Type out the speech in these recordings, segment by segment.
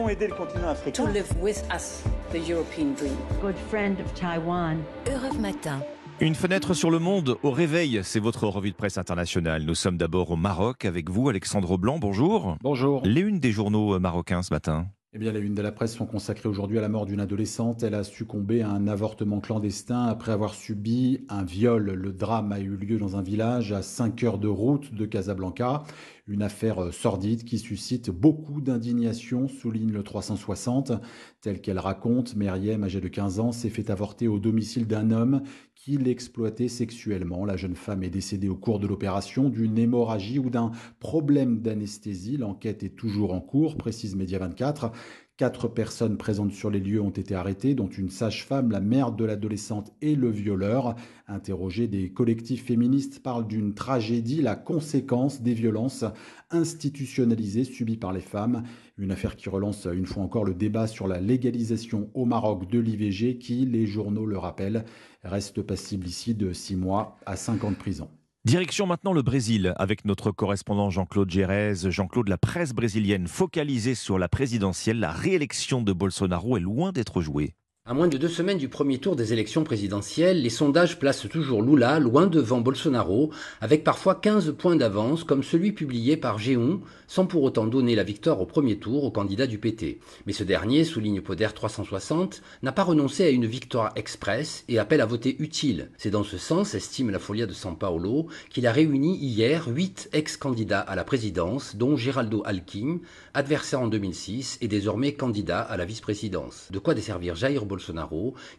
devons aider le continent africain. To live with us, the European dream. Good friend of Taiwan. Europe Matin. Une fenêtre sur le monde au réveil, c'est votre revue de presse internationale. Nous sommes d'abord au Maroc avec vous, Alexandre Blanc. Bonjour. Bonjour. Les unes des journaux marocains ce matin. Eh bien, les unes de la presse sont consacrées aujourd'hui à la mort d'une adolescente. Elle a succombé à un avortement clandestin après avoir subi un viol. Le drame a eu lieu dans un village à 5 heures de route de Casablanca. Une affaire sordide qui suscite beaucoup d'indignation, souligne le 360. Telle qu'elle raconte, Meriem, âgée de 15 ans, s'est fait avorter au domicile d'un homme qui l'exploitait sexuellement. La jeune femme est décédée au cours de l'opération d'une hémorragie ou d'un problème d'anesthésie. L'enquête est toujours en cours, précise Média 24. Quatre personnes présentes sur les lieux ont été arrêtées, dont une sage-femme, la mère de l'adolescente et le violeur. Interrogés, des collectifs féministes parlent d'une tragédie, la conséquence des violences institutionnalisées subies par les femmes. Une affaire qui relance une fois encore le débat sur la légalisation au Maroc de l'IVG qui, les journaux le rappellent, reste passible ici de 6 mois à 5 ans de prison. Direction maintenant le Brésil avec notre correspondant Jean-Claude Gérez. Jean-Claude, la presse brésilienne focalisée sur la présidentielle, la réélection de Bolsonaro est loin d'être jouée. À moins de deux semaines du premier tour des élections présidentielles, les sondages placent toujours Lula loin devant Bolsonaro, avec parfois 15 points d'avance, comme celui publié par Géon, sans pour autant donner la victoire au premier tour au candidat du PT. Mais ce dernier, souligne Poder 360, n'a pas renoncé à une victoire express et appelle à voter utile. C'est dans ce sens, estime la Folia de São Paulo, qu'il a réuni hier huit ex-candidats à la présidence, dont Geraldo Alckmin, adversaire en 2006 et désormais candidat à la vice-présidence. De quoi desservir Jair Bolsonaro,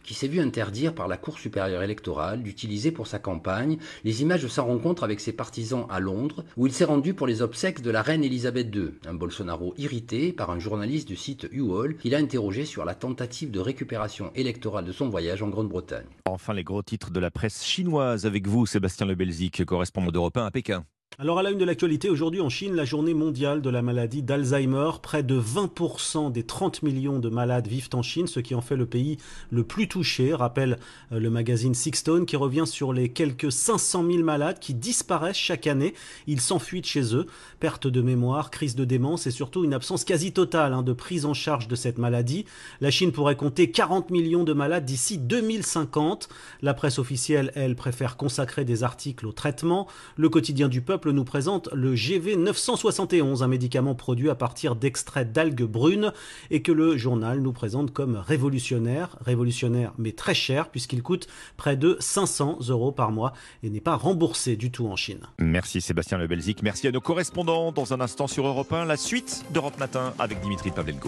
qui s'est vu interdire par la Cour supérieure électorale d'utiliser pour sa campagne les images de sa rencontre avec ses partisans à Londres, où il s'est rendu pour les obsèques de la reine Elisabeth II. Un Bolsonaro irrité par un journaliste du site UOL qu'il a interrogé sur la tentative de récupération électorale de son voyage en Grande-Bretagne. Enfin, les gros titres de la presse chinoise avec vous, Sébastien Lebelzik, correspondant d'Europe 1 à Pékin. Alors à la une de l'actualité, aujourd'hui en Chine, la journée mondiale de la maladie d'Alzheimer. Près de 20% des 30 millions de malades vivent en Chine, ce qui en fait le pays le plus touché, rappelle euh, le magazine Sixstone, qui revient sur les quelques 500 000 malades qui disparaissent chaque année. Ils s'enfuient de chez eux. Perte de mémoire, crise de démence et surtout une absence quasi totale hein, de prise en charge de cette maladie. La Chine pourrait compter 40 millions de malades d'ici 2050. La presse officielle, elle, préfère consacrer des articles au traitement. Le quotidien du peuple nous présente le GV 971, un médicament produit à partir d'extraits d'algues brunes et que le journal nous présente comme révolutionnaire, révolutionnaire mais très cher puisqu'il coûte près de 500 euros par mois et n'est pas remboursé du tout en Chine. Merci Sébastien Lebelzik, merci à nos correspondants. Dans un instant sur Europe 1, la suite d'Europe Matin avec Dimitri Pavlenko.